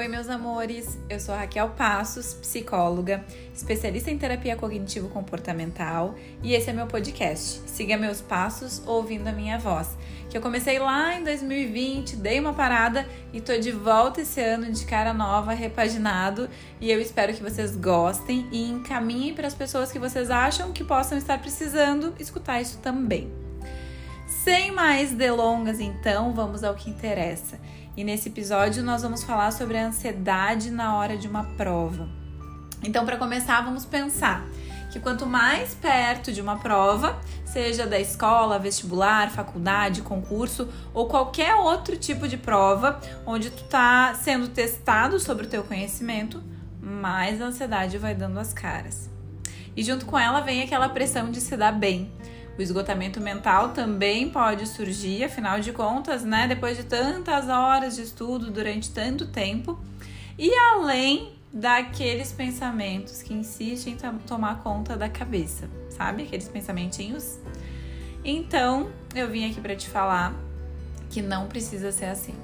Oi, meus amores. Eu sou Raquel Passos, psicóloga, especialista em terapia cognitivo-comportamental, e esse é meu podcast. Siga meus passos ouvindo a minha voz. Que eu comecei lá em 2020, dei uma parada e tô de volta esse ano de cara nova, repaginado, e eu espero que vocês gostem e encaminhem para as pessoas que vocês acham que possam estar precisando escutar isso também. Sem mais delongas, então, vamos ao que interessa. E nesse episódio nós vamos falar sobre a ansiedade na hora de uma prova. Então, para começar, vamos pensar que quanto mais perto de uma prova, seja da escola, vestibular, faculdade, concurso ou qualquer outro tipo de prova onde tu está sendo testado sobre o teu conhecimento, mais a ansiedade vai dando as caras. E junto com ela vem aquela pressão de se dar bem, o esgotamento mental também pode surgir, afinal de contas, né, depois de tantas horas de estudo durante tanto tempo, e além daqueles pensamentos que insistem em tomar conta da cabeça, sabe? Aqueles pensamentinhos. Então, eu vim aqui para te falar que não precisa ser assim.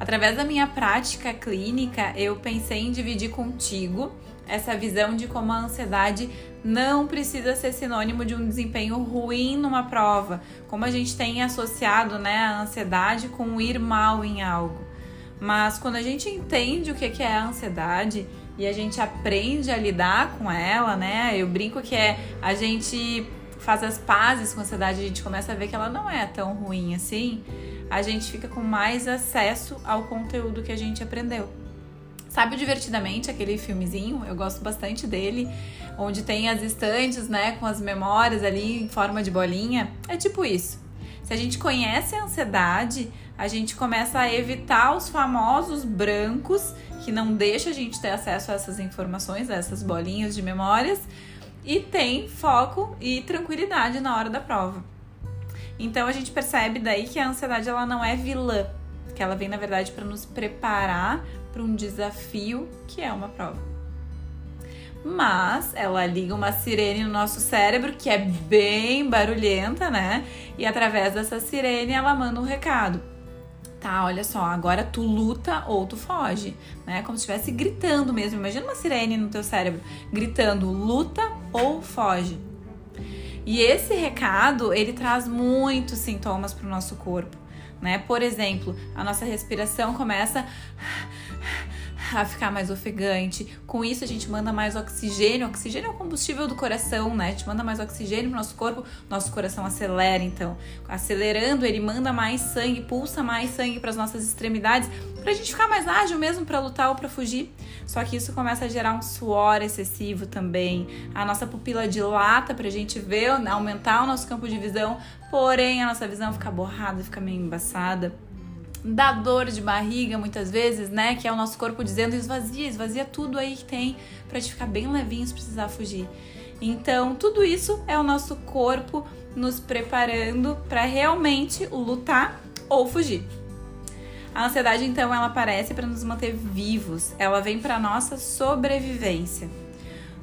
Através da minha prática clínica, eu pensei em dividir contigo essa visão de como a ansiedade não precisa ser sinônimo de um desempenho ruim numa prova, como a gente tem associado né, a ansiedade com ir mal em algo. Mas quando a gente entende o que é a ansiedade e a gente aprende a lidar com ela, né? Eu brinco que é a gente faz as pazes com a ansiedade, a gente começa a ver que ela não é tão ruim assim, a gente fica com mais acesso ao conteúdo que a gente aprendeu. Sabe o Divertidamente, aquele filmezinho? Eu gosto bastante dele, onde tem as estantes, né, com as memórias ali em forma de bolinha. É tipo isso. Se a gente conhece a ansiedade, a gente começa a evitar os famosos brancos que não deixa a gente ter acesso a essas informações, a essas bolinhas de memórias, e tem foco e tranquilidade na hora da prova. Então a gente percebe daí que a ansiedade ela não é vilã, que ela vem na verdade para nos preparar para um desafio que é uma prova. Mas ela liga uma sirene no nosso cérebro que é bem barulhenta, né? E através dessa sirene ela manda um recado. Tá, olha só, agora tu luta ou tu foge, né? Como se estivesse gritando mesmo. Imagina uma sirene no teu cérebro gritando luta ou foge. E esse recado, ele traz muitos sintomas para o nosso corpo, né? Por exemplo, a nossa respiração começa a ficar mais ofegante. Com isso, a gente manda mais oxigênio. Oxigênio é o combustível do coração, né? A gente manda mais oxigênio pro nosso corpo, nosso coração acelera, então. Acelerando, ele manda mais sangue, pulsa mais sangue para as nossas extremidades, pra gente ficar mais ágil mesmo para lutar ou para fugir. Só que isso começa a gerar um suor excessivo também. A nossa pupila dilata pra gente ver, aumentar o nosso campo de visão, porém a nossa visão fica borrada, fica meio embaçada dá dor de barriga muitas vezes, né? Que é o nosso corpo dizendo esvazia, esvazia tudo aí que tem pra te ficar bem levinho se precisar fugir. Então, tudo isso é o nosso corpo nos preparando para realmente lutar ou fugir. A ansiedade, então, ela aparece para nos manter vivos, ela vem para nossa sobrevivência.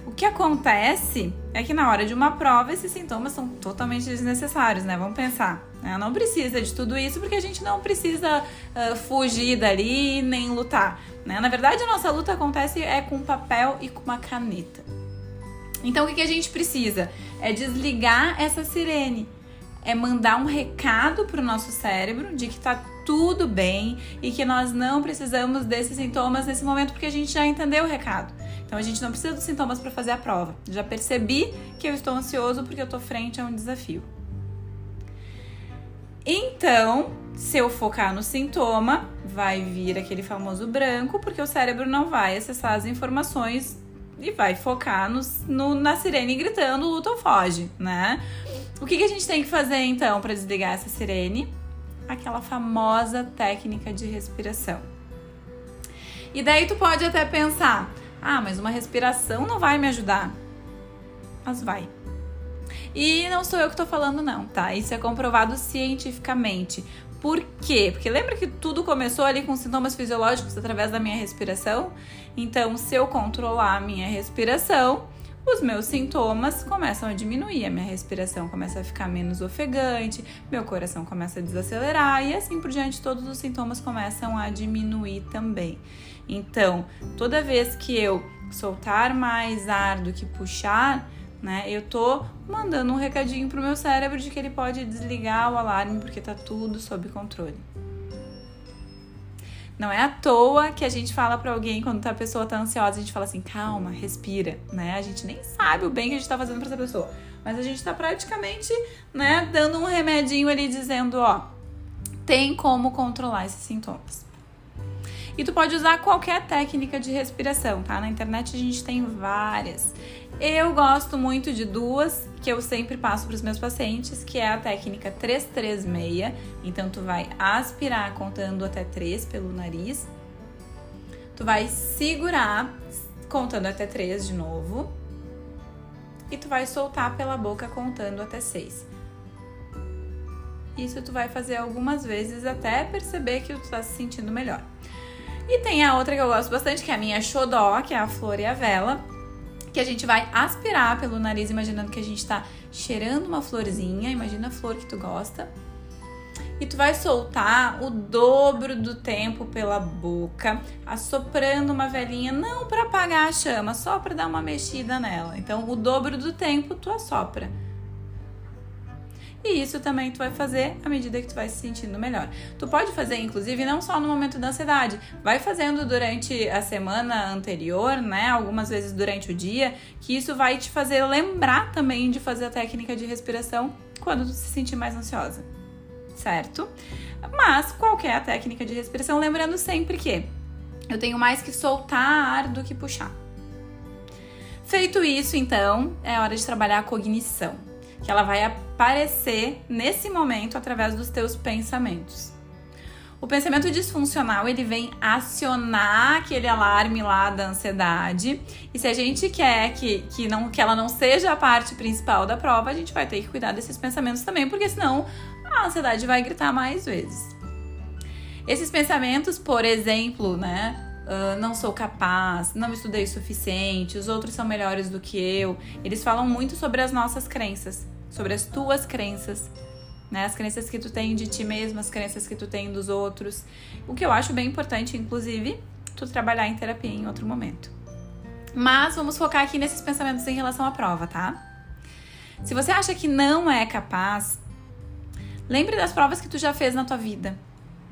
O que acontece é que na hora de uma prova esses sintomas são totalmente desnecessários, né? Vamos pensar. Né? Não precisa de tudo isso porque a gente não precisa uh, fugir dali nem lutar. Né? Na verdade, a nossa luta acontece é com papel e com uma caneta. Então, o que, que a gente precisa? É desligar essa sirene. É mandar um recado para o nosso cérebro de que tá tudo bem e que nós não precisamos desses sintomas nesse momento porque a gente já entendeu o recado. Então a gente não precisa dos sintomas para fazer a prova. Já percebi que eu estou ansioso porque eu estou frente a um desafio. Então, se eu focar no sintoma, vai vir aquele famoso branco, porque o cérebro não vai acessar as informações e vai focar no, no, na sirene gritando luta ou foge, né? O que, que a gente tem que fazer então para desligar essa sirene? Aquela famosa técnica de respiração. E daí tu pode até pensar, ah, mas uma respiração não vai me ajudar. Mas vai. E não sou eu que tô falando, não, tá? Isso é comprovado cientificamente. Por quê? Porque lembra que tudo começou ali com sintomas fisiológicos através da minha respiração? Então, se eu controlar a minha respiração, os meus sintomas começam a diminuir, a minha respiração começa a ficar menos ofegante, meu coração começa a desacelerar e assim por diante, todos os sintomas começam a diminuir também. Então, toda vez que eu soltar mais ar do que puxar, né, eu tô mandando um recadinho pro meu cérebro de que ele pode desligar o alarme porque tá tudo sob controle. Não é à toa que a gente fala para alguém quando a pessoa tá ansiosa, a gente fala assim, calma, respira, né? A gente nem sabe o bem que a gente tá fazendo para essa pessoa, mas a gente tá praticamente, né, dando um remedinho ali dizendo, ó, tem como controlar esses sintomas. E tu pode usar qualquer técnica de respiração, tá? Na internet a gente tem várias. Eu gosto muito de duas que eu sempre passo para os meus pacientes, que é a técnica 336. Então tu vai aspirar contando até 3 pelo nariz. Tu vai segurar contando até 3 de novo. E tu vai soltar pela boca contando até 6. Isso tu vai fazer algumas vezes até perceber que tu tá se sentindo melhor. E tem a outra que eu gosto bastante, que é a minha xodó, que é a flor e a vela que a gente vai aspirar pelo nariz, imaginando que a gente tá cheirando uma florzinha, imagina a flor que tu gosta. E tu vai soltar o dobro do tempo pela boca, assoprando uma velhinha, não para apagar a chama, só para dar uma mexida nela. Então, o dobro do tempo tu assopra. E isso também tu vai fazer à medida que tu vai se sentindo melhor. Tu pode fazer, inclusive, não só no momento da ansiedade, vai fazendo durante a semana anterior, né? Algumas vezes durante o dia, que isso vai te fazer lembrar também de fazer a técnica de respiração quando tu se sentir mais ansiosa, certo? Mas qualquer é técnica de respiração, lembrando sempre que eu tenho mais que soltar ar do que puxar. Feito isso, então, é hora de trabalhar a cognição que ela vai aparecer nesse momento através dos teus pensamentos. O pensamento disfuncional, ele vem acionar aquele alarme lá da ansiedade. E se a gente quer que, que, não, que ela não seja a parte principal da prova, a gente vai ter que cuidar desses pensamentos também, porque senão a ansiedade vai gritar mais vezes. Esses pensamentos, por exemplo, né? Uh, não sou capaz, não estudei o suficiente, os outros são melhores do que eu. Eles falam muito sobre as nossas crenças sobre as tuas crenças, né? As crenças que tu tem de ti mesmo, as crenças que tu tem dos outros. O que eu acho bem importante, inclusive, tu trabalhar em terapia em outro momento. Mas vamos focar aqui nesses pensamentos em relação à prova, tá? Se você acha que não é capaz, lembre das provas que tu já fez na tua vida.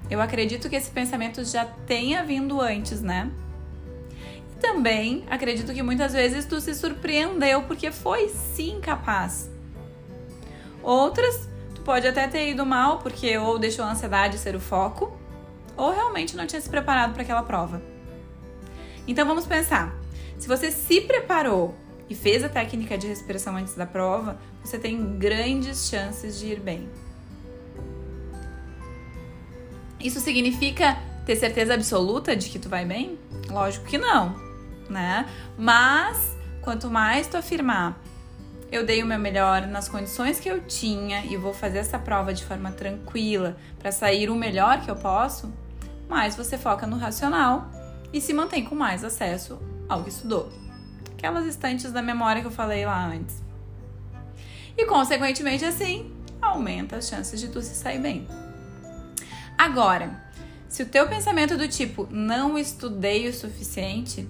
Eu acredito que esse pensamento já tenha vindo antes, né? E também acredito que muitas vezes tu se surpreendeu porque foi sim capaz. Outras, tu pode até ter ido mal porque ou deixou a ansiedade ser o foco, ou realmente não tinha se preparado para aquela prova. Então vamos pensar. Se você se preparou e fez a técnica de respiração antes da prova, você tem grandes chances de ir bem. Isso significa ter certeza absoluta de que tu vai bem? Lógico que não, né? Mas quanto mais tu afirmar eu dei o meu melhor nas condições que eu tinha e vou fazer essa prova de forma tranquila para sair o melhor que eu posso, mais você foca no racional e se mantém com mais acesso ao que estudou. Aquelas estantes da memória que eu falei lá antes. E consequentemente assim, aumenta as chances de tu se sair bem. Agora, se o teu pensamento é do tipo não estudei o suficiente,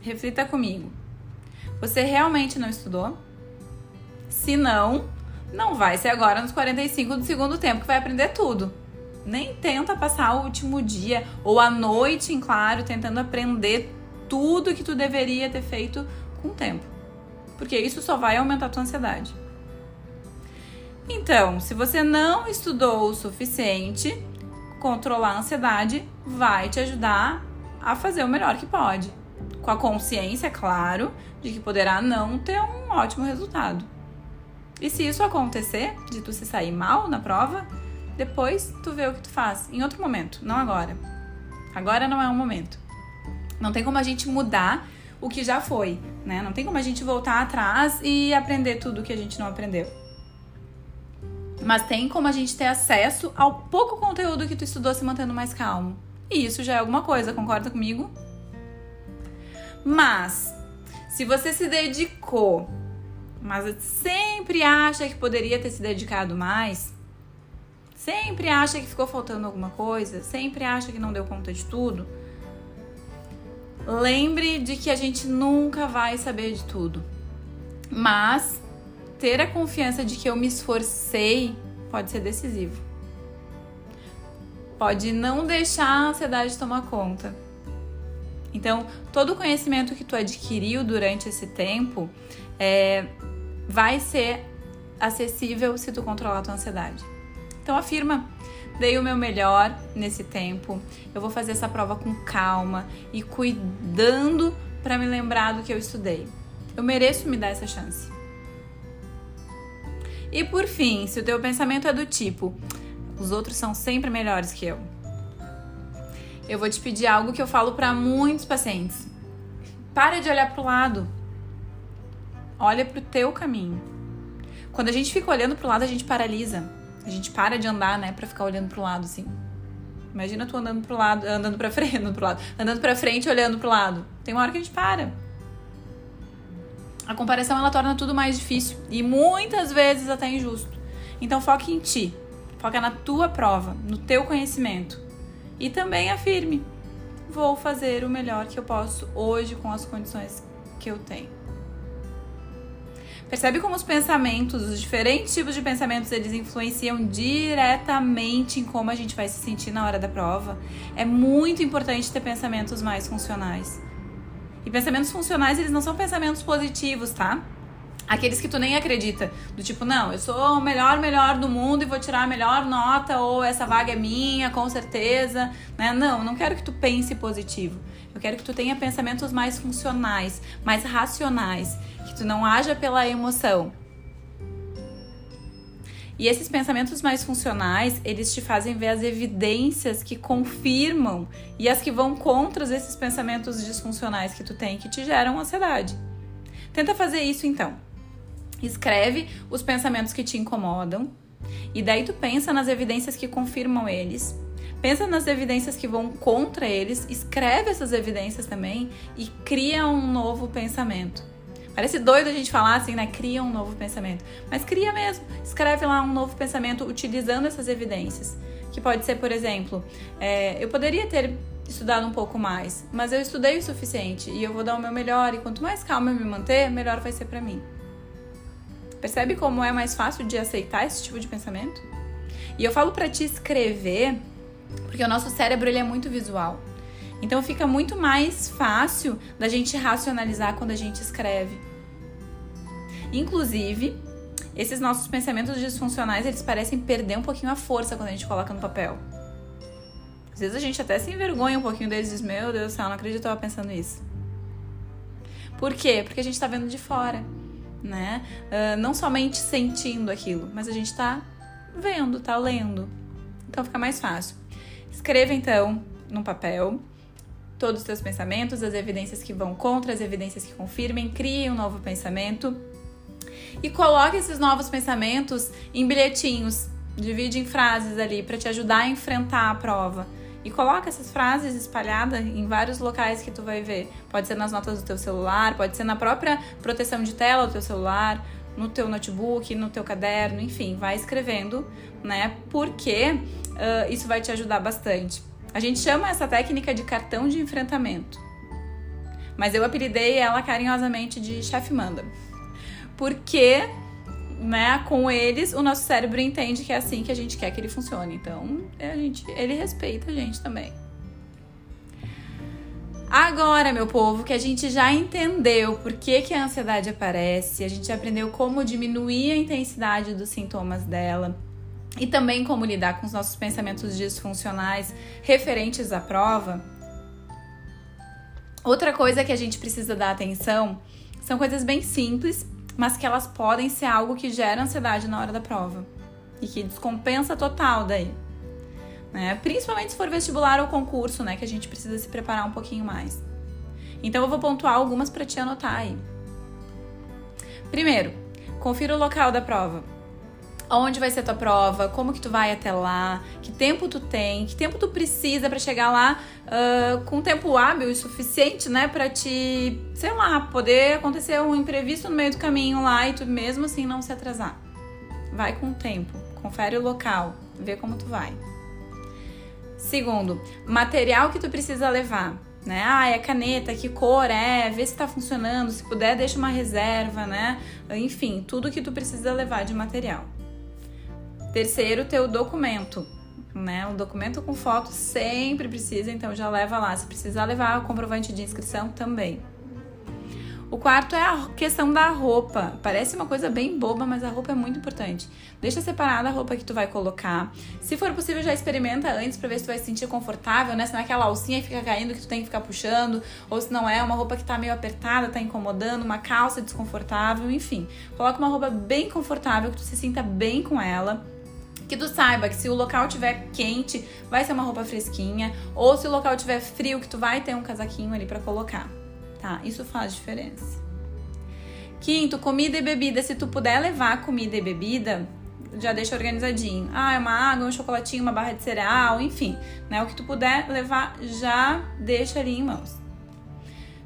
reflita comigo. Você realmente não estudou? Se não, não vai ser agora nos 45 do segundo tempo que vai aprender tudo. Nem tenta passar o último dia ou a noite em claro tentando aprender tudo que tu deveria ter feito com o tempo. Porque isso só vai aumentar a tua ansiedade. Então, se você não estudou o suficiente, controlar a ansiedade vai te ajudar a fazer o melhor que pode. Com a consciência, é claro, de que poderá não ter um ótimo resultado. E se isso acontecer, de tu se sair mal na prova, depois tu vê o que tu faz em outro momento, não agora. Agora não é o momento. Não tem como a gente mudar o que já foi, né? Não tem como a gente voltar atrás e aprender tudo que a gente não aprendeu. Mas tem como a gente ter acesso ao pouco conteúdo que tu estudou se mantendo mais calmo. E isso já é alguma coisa, concorda comigo? Mas Se você se dedicou, mas sempre acha que poderia ter se dedicado mais, sempre acha que ficou faltando alguma coisa, sempre acha que não deu conta de tudo, lembre de que a gente nunca vai saber de tudo. Mas ter a confiança de que eu me esforcei pode ser decisivo. Pode não deixar a ansiedade tomar conta. Então, todo o conhecimento que tu adquiriu durante esse tempo é, vai ser acessível se tu controlar a tua ansiedade. Então, afirma: dei o meu melhor nesse tempo, eu vou fazer essa prova com calma e cuidando para me lembrar do que eu estudei. Eu mereço me dar essa chance. E por fim, se o teu pensamento é do tipo, os outros são sempre melhores que eu. Eu vou te pedir algo que eu falo para muitos pacientes. Para de olhar pro lado. Olha pro teu caminho. Quando a gente fica olhando pro lado, a gente paralisa. A gente para de andar, né, para ficar olhando pro lado assim. Imagina tu andando pro lado, andando para frente, andando pro lado, andando para frente, olhando pro lado. Tem uma hora que a gente para a comparação ela torna tudo mais difícil e muitas vezes até injusto. Então foque em ti, foca na tua prova, no teu conhecimento e também afirme: vou fazer o melhor que eu posso hoje com as condições que eu tenho. Percebe como os pensamentos, os diferentes tipos de pensamentos, eles influenciam diretamente em como a gente vai se sentir na hora da prova? É muito importante ter pensamentos mais funcionais. E pensamentos funcionais, eles não são pensamentos positivos, tá? Aqueles que tu nem acredita, do tipo, não, eu sou o melhor, melhor do mundo e vou tirar a melhor nota, ou essa vaga é minha, com certeza, né? Não, não quero que tu pense positivo. Eu quero que tu tenha pensamentos mais funcionais, mais racionais, que tu não haja pela emoção, e esses pensamentos mais funcionais, eles te fazem ver as evidências que confirmam e as que vão contra esses pensamentos disfuncionais que tu tem que te geram ansiedade. Tenta fazer isso então. Escreve os pensamentos que te incomodam e daí tu pensa nas evidências que confirmam eles. Pensa nas evidências que vão contra eles, escreve essas evidências também e cria um novo pensamento. Parece doido a gente falar assim, né? Cria um novo pensamento. Mas cria mesmo. Escreve lá um novo pensamento utilizando essas evidências. Que pode ser, por exemplo, é, eu poderia ter estudado um pouco mais, mas eu estudei o suficiente e eu vou dar o meu melhor. E quanto mais calma eu me manter, melhor vai ser para mim. Percebe como é mais fácil de aceitar esse tipo de pensamento? E eu falo para te escrever, porque o nosso cérebro ele é muito visual. Então fica muito mais fácil da gente racionalizar quando a gente escreve. Inclusive, esses nossos pensamentos disfuncionais, eles parecem perder um pouquinho a força quando a gente coloca no papel. Às vezes a gente até se envergonha um pouquinho deles e diz, meu Deus do céu, não acredito que eu tava pensando isso. Por quê? Porque a gente tá vendo de fora, né? Uh, não somente sentindo aquilo, mas a gente tá vendo, tá lendo. Então fica mais fácil. Escreva então no papel todos os teus pensamentos, as evidências que vão contra, as evidências que confirmem, crie um novo pensamento e coloque esses novos pensamentos em bilhetinhos, divide em frases ali para te ajudar a enfrentar a prova. E coloca essas frases espalhadas em vários locais que tu vai ver. Pode ser nas notas do teu celular, pode ser na própria proteção de tela do teu celular, no teu notebook, no teu caderno, enfim, vai escrevendo, né? Porque uh, isso vai te ajudar bastante. A gente chama essa técnica de cartão de enfrentamento. Mas eu apelidei ela carinhosamente de chefe manda. Porque, né, com eles, o nosso cérebro entende que é assim que a gente quer que ele funcione. Então, a gente, ele respeita a gente também. Agora, meu povo, que a gente já entendeu por que, que a ansiedade aparece, a gente aprendeu como diminuir a intensidade dos sintomas dela, e também como lidar com os nossos pensamentos disfuncionais referentes à prova. Outra coisa que a gente precisa dar atenção são coisas bem simples, mas que elas podem ser algo que gera ansiedade na hora da prova e que descompensa total daí. Né? Principalmente se for vestibular ou concurso, né, que a gente precisa se preparar um pouquinho mais. Então eu vou pontuar algumas para te anotar aí. Primeiro, confira o local da prova. Onde vai ser tua prova? Como que tu vai até lá? Que tempo tu tem? Que tempo tu precisa para chegar lá uh, com tempo hábil e suficiente, né? Pra te, sei lá, poder acontecer um imprevisto no meio do caminho lá e tu mesmo assim não se atrasar. Vai com o tempo, confere o local, vê como tu vai. Segundo, material que tu precisa levar né? Ah, é caneta, que cor é, vê se tá funcionando, se puder deixa uma reserva, né? Enfim, tudo que tu precisa levar de material. Terceiro, teu documento, né? O documento com foto sempre precisa, então já leva lá. Se precisar levar o comprovante de inscrição também. O quarto é a questão da roupa. Parece uma coisa bem boba, mas a roupa é muito importante. Deixa separada a roupa que tu vai colocar. Se for possível, já experimenta antes para ver se tu vai se sentir confortável, né? Se não é aquela alcinha fica caindo que tu tem que ficar puxando, ou se não é uma roupa que tá meio apertada, tá incomodando, uma calça desconfortável, enfim. Coloca uma roupa bem confortável, que tu se sinta bem com ela que tu saiba que se o local tiver quente, vai ser uma roupa fresquinha, ou se o local tiver frio, que tu vai ter um casaquinho ali para colocar tá? Isso faz diferença. Quinto, comida e bebida. Se tu puder levar comida e bebida, já deixa organizadinho. Ah, é uma água, um chocolatinho, uma barra de cereal, enfim, né? O que tu puder levar, já deixa ali em mãos.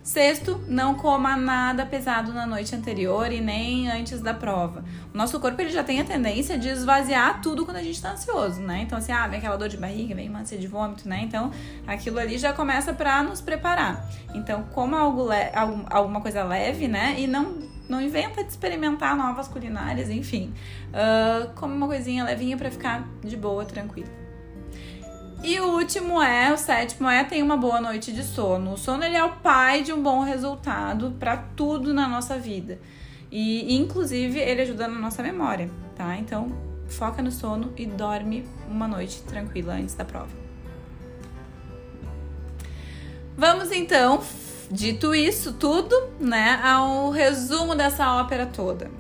Sexto, não coma nada pesado na noite anterior e nem antes da prova. O nosso corpo ele já tem a tendência de esvaziar tudo quando a gente tá ansioso, né? Então, assim, ah, vem aquela dor de barriga, vem uma ânsia de vômito, né? Então, aquilo ali já começa para nos preparar. Então, coma algo alguma coisa leve, né? E não, não inventa de experimentar novas culinárias, enfim. Uh, come uma coisinha levinha para ficar de boa, tranquilo. E o último é, o sétimo é, tem uma boa noite de sono. O sono ele é o pai de um bom resultado para tudo na nossa vida. E inclusive ele ajuda na nossa memória, tá? Então, foca no sono e dorme uma noite tranquila antes da prova. Vamos então, dito isso tudo, né, ao resumo dessa ópera toda.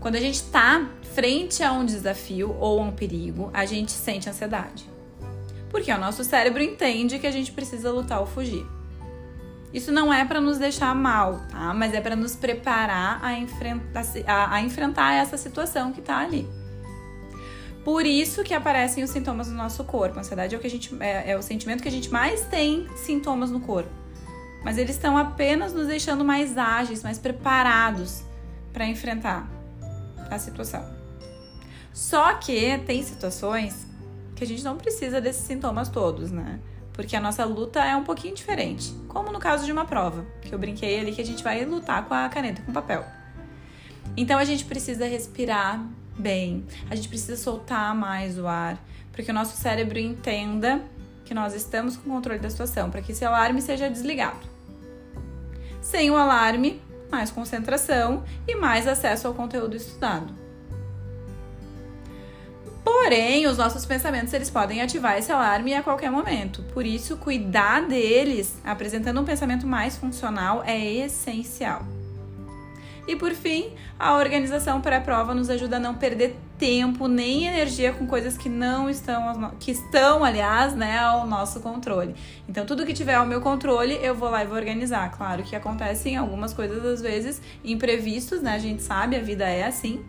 Quando a gente tá frente a um desafio ou a um perigo, a gente sente ansiedade. Porque o nosso cérebro entende que a gente precisa lutar ou fugir. Isso não é para nos deixar mal, tá? Mas é para nos preparar a enfrentar, a, a enfrentar essa situação que tá ali. Por isso que aparecem os sintomas no nosso corpo. A ansiedade é o, que a gente, é, é o sentimento que a gente mais tem sintomas no corpo. Mas eles estão apenas nos deixando mais ágeis, mais preparados para enfrentar a situação. Só que tem situações que a gente não precisa desses sintomas todos, né? Porque a nossa luta é um pouquinho diferente. Como no caso de uma prova, que eu brinquei ali que a gente vai lutar com a caneta e com o papel. Então a gente precisa respirar bem, a gente precisa soltar mais o ar, para que o nosso cérebro entenda que nós estamos com controle da situação, para que esse alarme seja desligado. Sem o alarme, mais concentração e mais acesso ao conteúdo estudado. Porém, os nossos pensamentos eles podem ativar esse alarme a qualquer momento. Por isso, cuidar deles, apresentando um pensamento mais funcional, é essencial. E por fim, a organização pré-prova nos ajuda a não perder tempo nem energia com coisas que não estão, que estão, aliás, né, ao nosso controle. Então, tudo que tiver ao meu controle, eu vou lá e vou organizar. Claro que acontecem algumas coisas às vezes imprevistos, né? A gente sabe, a vida é assim.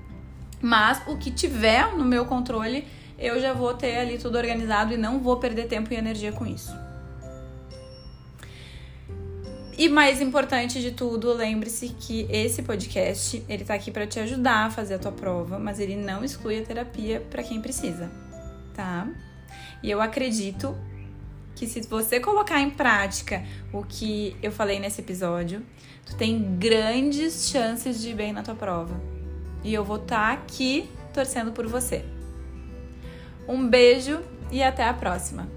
Mas o que tiver no meu controle, eu já vou ter ali tudo organizado e não vou perder tempo e energia com isso. E mais importante de tudo, lembre-se que esse podcast, ele tá aqui para te ajudar a fazer a tua prova, mas ele não exclui a terapia para quem precisa, tá? E eu acredito que se você colocar em prática o que eu falei nesse episódio, tu tem grandes chances de ir bem na tua prova e eu vou estar tá aqui torcendo por você. Um beijo e até a próxima!